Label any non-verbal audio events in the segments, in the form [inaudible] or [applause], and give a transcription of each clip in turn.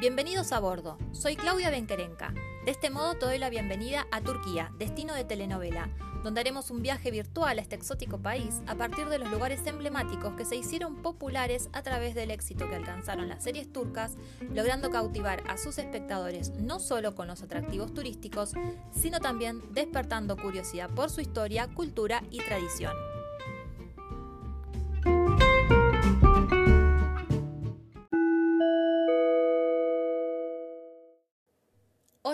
Bienvenidos a bordo, soy Claudia Benquerenca. De este modo te doy la bienvenida a Turquía, destino de telenovela, donde haremos un viaje virtual a este exótico país a partir de los lugares emblemáticos que se hicieron populares a través del éxito que alcanzaron las series turcas, logrando cautivar a sus espectadores no solo con los atractivos turísticos, sino también despertando curiosidad por su historia, cultura y tradición.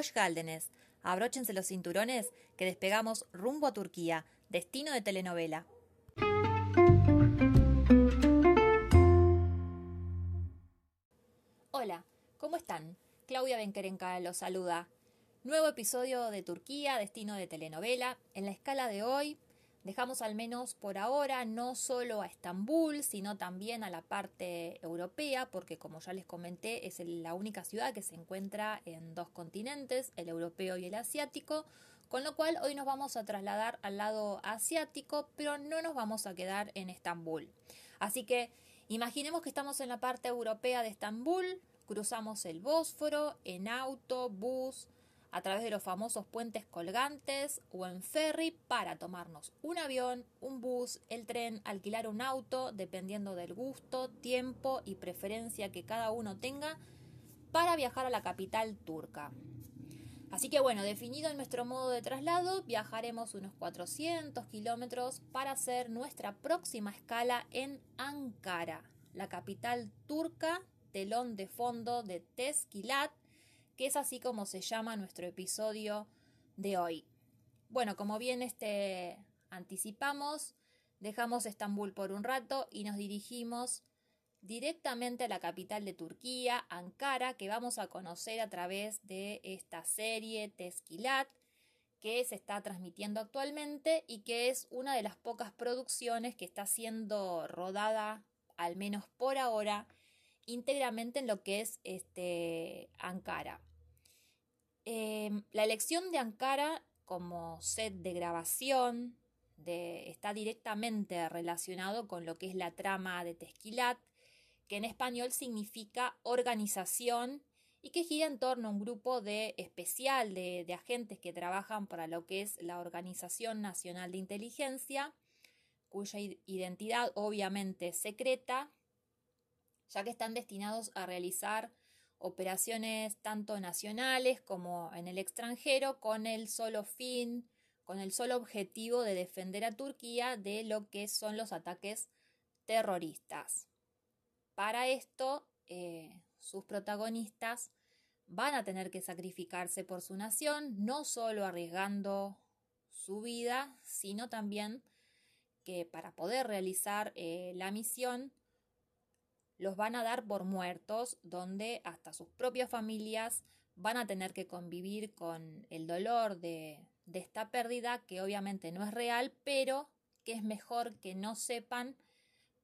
Osh Gáldenes. Abróchense los cinturones que despegamos rumbo a Turquía, destino de telenovela. Hola, ¿cómo están? Claudia Benquerenca los saluda. Nuevo episodio de Turquía, destino de telenovela. En la escala de hoy Dejamos al menos por ahora no solo a Estambul, sino también a la parte europea, porque como ya les comenté, es la única ciudad que se encuentra en dos continentes, el europeo y el asiático, con lo cual hoy nos vamos a trasladar al lado asiático, pero no nos vamos a quedar en Estambul. Así que imaginemos que estamos en la parte europea de Estambul, cruzamos el Bósforo en auto, bus, a través de los famosos puentes colgantes o en ferry para tomarnos un avión, un bus, el tren, alquilar un auto, dependiendo del gusto, tiempo y preferencia que cada uno tenga, para viajar a la capital turca. Así que bueno, definido nuestro modo de traslado, viajaremos unos 400 kilómetros para hacer nuestra próxima escala en Ankara, la capital turca, telón de fondo de Tezkilat, que es así como se llama nuestro episodio de hoy. Bueno, como bien este anticipamos, dejamos Estambul por un rato y nos dirigimos directamente a la capital de Turquía, Ankara, que vamos a conocer a través de esta serie Teskilat, que se está transmitiendo actualmente y que es una de las pocas producciones que está siendo rodada, al menos por ahora, íntegramente en lo que es este, Ankara. Em, la elección de Ankara como set de grabación está directamente relacionado con lo que es la trama de Tesquilat, que en español significa organización y que gira en torno a un grupo de especial de, de agentes que trabajan para lo que es la Organización Nacional de Inteligencia, cuya identidad obviamente es secreta, ya que están destinados a realizar operaciones tanto nacionales como en el extranjero con el solo fin, con el solo objetivo de defender a Turquía de lo que son los ataques terroristas. Para esto, eh, sus protagonistas van a tener que sacrificarse por su nación, no solo arriesgando su vida, sino también que para poder realizar eh, la misión los van a dar por muertos, donde hasta sus propias familias van a tener que convivir con el dolor de, esta pérdida, que obviamente no es real, pero que es mejor que no sepan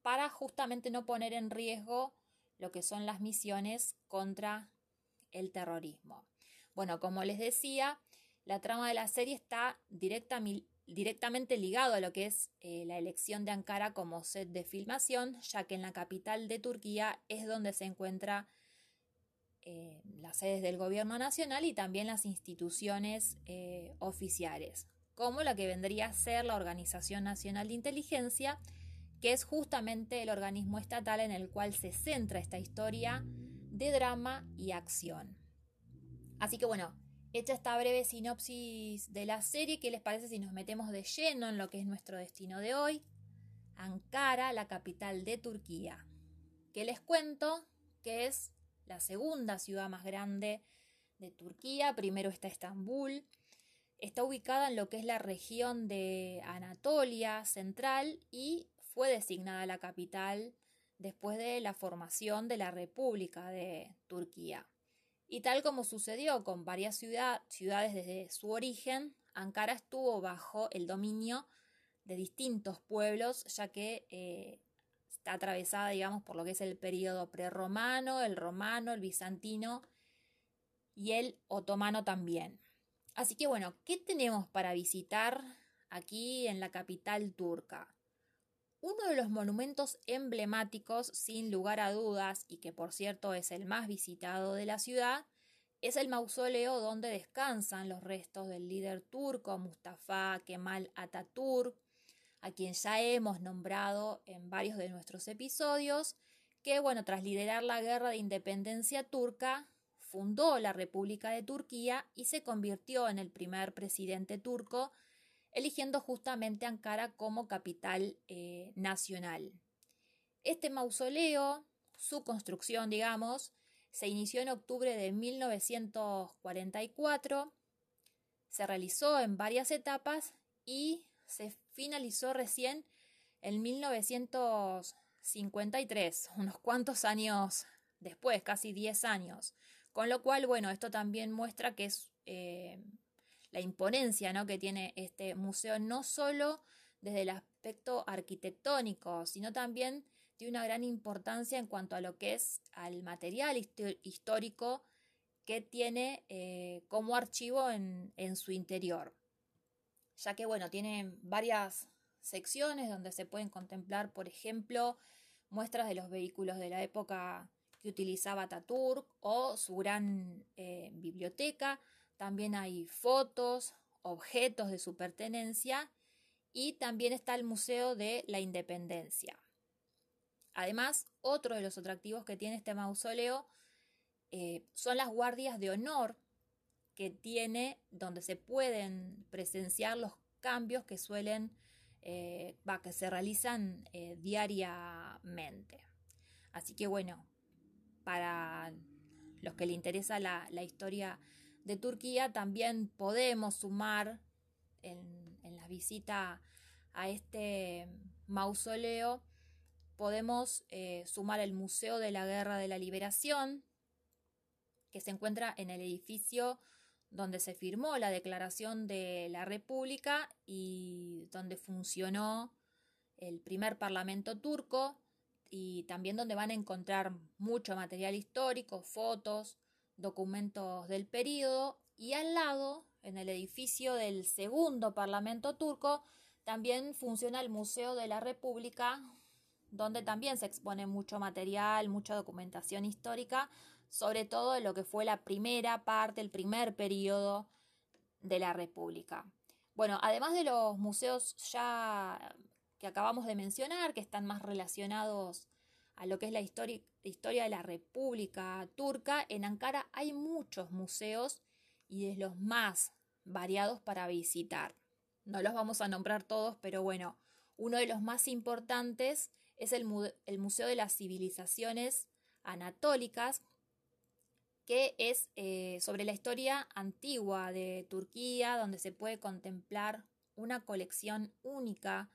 para justamente no poner en riesgo lo que son las misiones contra el terrorismo. Bueno, como les decía, la trama de la serie está directamente directamente ligado a lo que es eh, la elección de Ankara como set de filmación, ya que en la capital de Turquía es donde se encuentra eh, las sedes del gobierno nacional y también las instituciones eh, oficiales, como la que vendría a ser la Organización Nacional de Inteligencia, que es justamente el organismo estatal en el cual se centra esta historia de drama y acción. Así que bueno, Hecha esta breve sinopsis de la serie, ¿qué les parece si nos metemos de lleno en lo que es nuestro destino de hoy? Ankara, la capital de Turquía. ¿Qué les cuento? Que es la segunda ciudad más grande de Turquía. Primero está Estambul. Está ubicada en lo que es la región de Anatolia Central y fue designada la capital después de la formación de la República de Turquía. Y tal como sucedió con varias ciudades desde su origen, Ankara estuvo bajo el dominio de distintos pueblos, ya que eh, está atravesada, digamos, por lo que es el periodo prerromano, el romano, el bizantino y el otomano también. Así que bueno, ¿qué tenemos para visitar aquí en la capital turca? Uno de los monumentos emblemáticos, sin lugar a dudas, y que por cierto es el más visitado de la ciudad, es el mausoleo donde descansan los restos del líder turco Mustafa Kemal Atatürk, a quien ya hemos nombrado en varios de nuestros episodios, que bueno, tras liderar la guerra de independencia turca, fundó la República de Turquía y se convirtió en el primer presidente turco eligiendo justamente Ankara como capital eh, nacional. Este mausoleo, su construcción, digamos, se inició en octubre de 1944, se realizó en varias etapas y se finalizó recién en 1953, [laughs] unos cuantos años después, casi 10 años. Con lo cual, bueno, esto también muestra que es eh, la imponencia ¿no? que tiene este museo, no solo desde el aspecto arquitectónico, sino también de una gran importancia en cuanto a lo que es al material histórico que tiene eh, como archivo en, su interior. Ya que, bueno, tiene varias secciones donde se pueden contemplar, por ejemplo, muestras de los vehículos de la época que utilizaba Ataturk o su gran eh, biblioteca, también hay fotos, objetos de su pertenencia y también está el Museo de la Independencia. Además, otro de los atractivos que tiene este mausoleo eh, son las guardias de honor que tiene, donde se pueden presenciar los cambios que suelen, eh, que se realizan eh, diariamente. Así que bueno, para los que le interesa la, la historia de Turquía, también podemos sumar en, la visita a este mausoleo, podemos eh, sumar el Museo de la Guerra de la Liberación, que se encuentra en el edificio donde se firmó la Declaración de la República y donde funcionó el primer Parlamento turco y también donde van a encontrar mucho material histórico, fotos, documentos del periodo y al lado, en el edificio del segundo Parlamento turco, también funciona el Museo de la República, donde también se expone mucho material, mucha documentación histórica, sobre todo de lo que fue la primera parte, el primer periodo de la República. Bueno, además de los museos ya que acabamos de mencionar, que están más relacionados a lo que es la historia, de la República Turca, en Ankara hay muchos museos y de los más variados para visitar. No los vamos a nombrar todos, pero bueno, uno de los más importantes es el, Museo de las Civilizaciones Anatólicas, que es eh, sobre la historia antigua de Turquía, donde se puede contemplar una colección única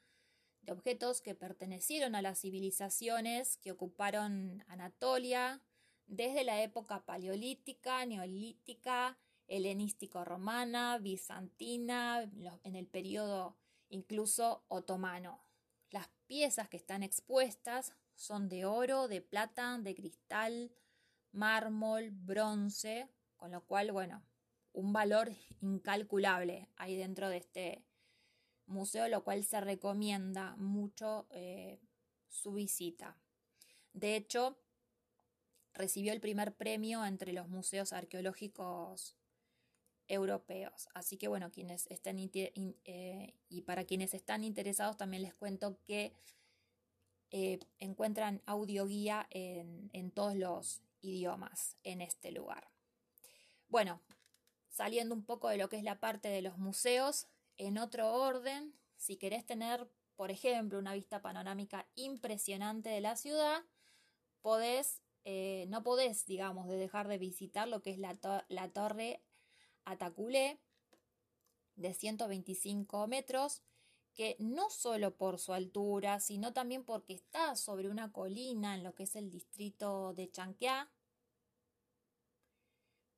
de objetos que pertenecieron a las civilizaciones que ocuparon Anatolia desde la época paleolítica, neolítica, helenístico-romana, bizantina, en el periodo incluso otomano. Las piezas que están expuestas son de oro, de plata, de cristal, mármol, bronce, con lo cual, bueno, un valor incalculable hay dentro de este museo, lo cual se recomienda mucho eh, su visita. De hecho, recibió el primer premio entre los museos arqueológicos europeos. Así que bueno, quienes estén eh, y para quienes están interesados también les cuento que eh, encuentran audioguía en, en todos los idiomas en este lugar. Bueno, saliendo un poco de lo que es la parte de los museos, en otro orden, si querés tener, por ejemplo, una vista panorámica impresionante de la ciudad, eh, no podés, digamos, de dejar de visitar lo que es la, la torre Ataculé de 125 metros, que no solo por su altura, sino también porque está sobre una colina en lo que es el distrito de Chanqueá,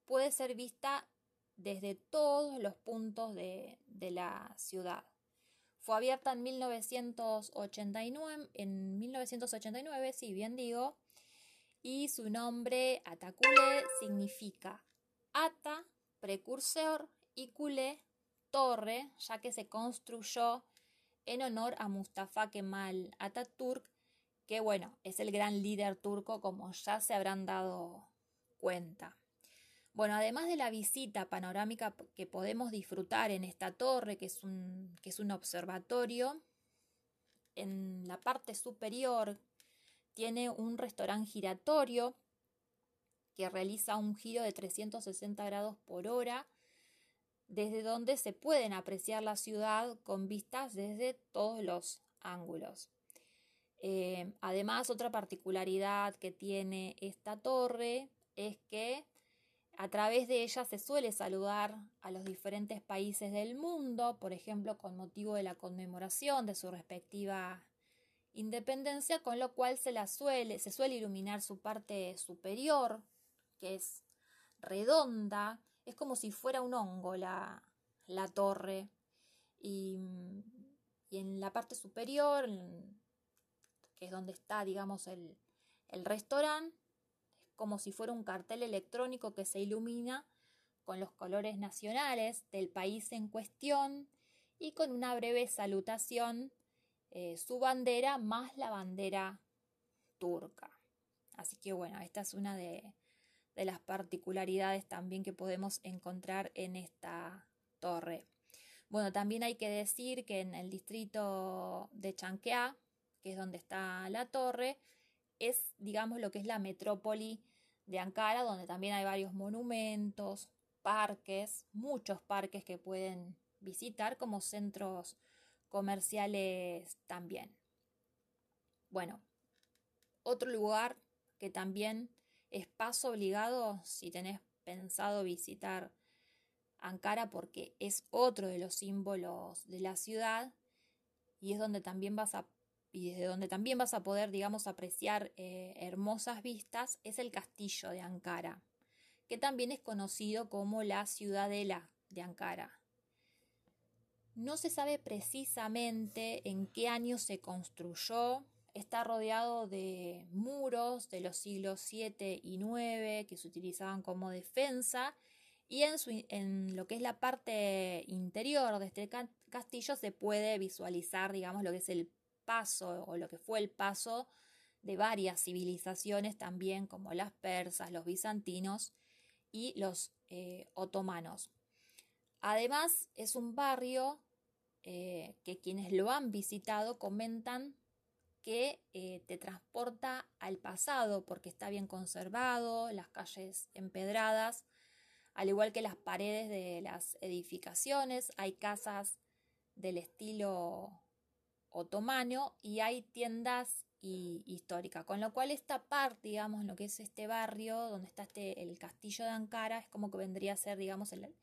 puede ser vista desde todos los puntos de, la ciudad. Fue abierta en 1989, en 1989, si bien digo, y su nombre Atacule significa ata, precursor, y cule, torre, ya que se construyó en honor a Mustafa Kemal Atatürk, que bueno, es el gran líder turco como ya se habrán dado cuenta. Bueno, además de la visita panorámica que podemos disfrutar en esta torre, que es un, que es un observatorio, en la parte superior tiene un restaurante giratorio que realiza un giro de 360 grados por hora, desde donde se pueden apreciar la ciudad con vistas desde todos los ángulos. Eh, además, otra particularidad que tiene esta torre es que a través de ella se suele saludar a los diferentes países del mundo, por ejemplo, con motivo de la conmemoración de su respectiva independencia, con lo cual se, la suele, se suele iluminar su parte superior, que es redonda, es como si fuera un hongo la, la torre. Y, en la parte superior, que es donde está, digamos, el, el restaurante, como si fuera un cartel electrónico que se ilumina con los colores nacionales del país en cuestión y con una breve salutación eh, su bandera más la bandera turca. Así que bueno, esta es una de, de las particularidades también que podemos encontrar en esta torre. Bueno, también hay que decir que en el distrito de Chanquea, que es donde está la torre, es, digamos, lo que es la metrópoli de Ankara, donde también hay varios monumentos, parques, muchos parques que pueden visitar como centros comerciales también. Bueno, otro lugar que también es paso obligado si tenés pensado visitar Ankara porque es otro de los símbolos de la ciudad y es donde también vas a y desde donde también vas a poder, digamos, apreciar eh, hermosas vistas, es el castillo de Ankara, que también es conocido como la ciudadela de Ankara. No se sabe precisamente en qué año se construyó, está rodeado de muros de los siglos 7 y 9 que se utilizaban como defensa y en, en, lo que es la parte interior de este castillo se puede visualizar, digamos, lo que es el paso o lo que fue el paso de varias civilizaciones también como las persas, los bizantinos y los eh, otomanos. Además es un barrio eh, que quienes lo han visitado comentan que eh, te transporta al pasado porque está bien conservado, las calles empedradas, al igual que las paredes de las edificaciones, hay casas del estilo otomano y hay tiendas y, históricas, con lo cual esta parte, digamos, lo que es este barrio donde está este, el castillo de Ankara, es como que vendría a ser, digamos, el,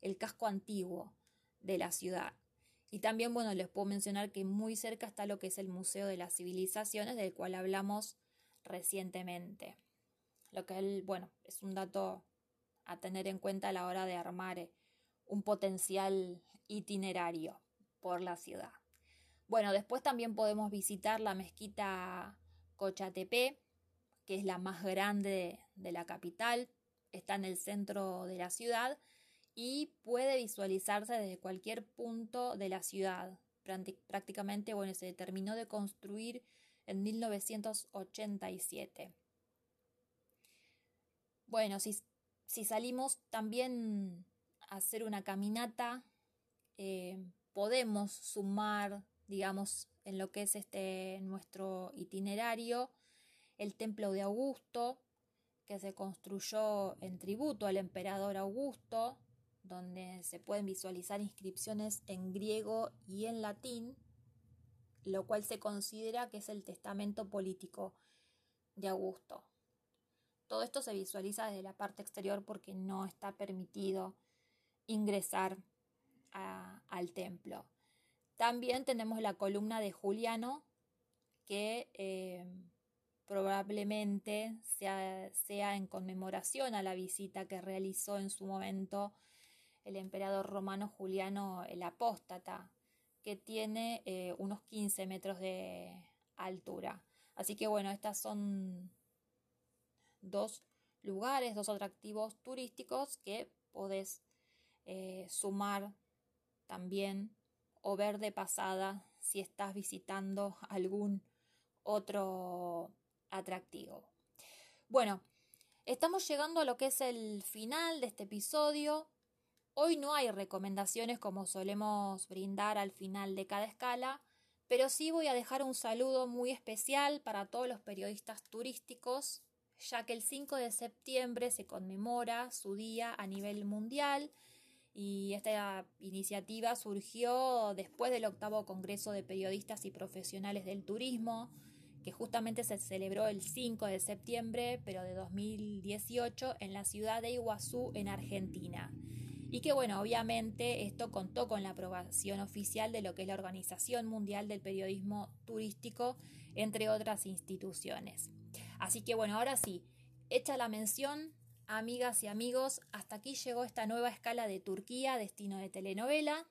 el casco antiguo de la ciudad. Y también, bueno, les puedo mencionar que muy cerca está lo que es el Museo de las Civilizaciones, del cual hablamos recientemente. Lo que, bueno, es un dato a tener en cuenta a la hora de armar un potencial itinerario por la ciudad. Bueno, después también podemos visitar la mezquita Cochatepe, que es la más grande de la capital, está en el centro de la ciudad y puede visualizarse desde cualquier punto de la ciudad. Prácticamente, bueno, se terminó de construir en 1987. Bueno, si, si salimos también a hacer una caminata, eh, podemos sumar digamos, en lo que es este nuestro itinerario, el templo de Augusto, que se construyó en tributo al emperador Augusto, donde se pueden visualizar inscripciones en griego y en latín, lo cual se considera que es el testamento político de Augusto. Todo esto se visualiza desde la parte exterior porque no está permitido ingresar al templo. También tenemos la columna de Juliano, que eh, probablemente sea, sea, en conmemoración a la visita que realizó en su momento el emperador romano Juliano el Apóstata, que tiene eh, unos 15 metros de altura. Así que bueno, estas son dos lugares, dos atractivos turísticos que podés eh, sumar también o ver de pasada si estás visitando algún otro atractivo. Bueno, estamos llegando a lo que es el final de este episodio. Hoy no hay recomendaciones como solemos brindar al final de cada escala, pero sí voy a dejar un saludo muy especial para todos los periodistas turísticos, ya que el 5 de septiembre se conmemora su día a nivel mundial y esta iniciativa surgió después del octavo Congreso de Periodistas y Profesionales del Turismo, que justamente se celebró el 5 de septiembre, pero de 2018, en la ciudad de Iguazú, en Argentina. Y que bueno, obviamente esto contó con la aprobación oficial de lo que es la Organización Mundial del Periodismo Turístico, entre otras instituciones. Así que bueno, ahora sí, hecha la mención, amigas y amigos, hasta aquí llegó esta nueva escala de Turquía, destino de telenovela.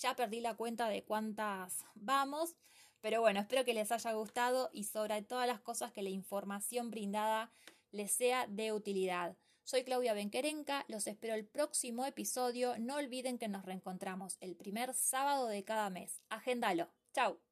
Ya perdí la cuenta de cuántas vamos, pero bueno, espero que les haya gustado y sobre todas las cosas que la información brindada les sea de utilidad. Soy Claudia Benquerenca, los espero el próximo episodio. No olviden que nos reencontramos el primer sábado de cada mes. Agéndalo. Chao.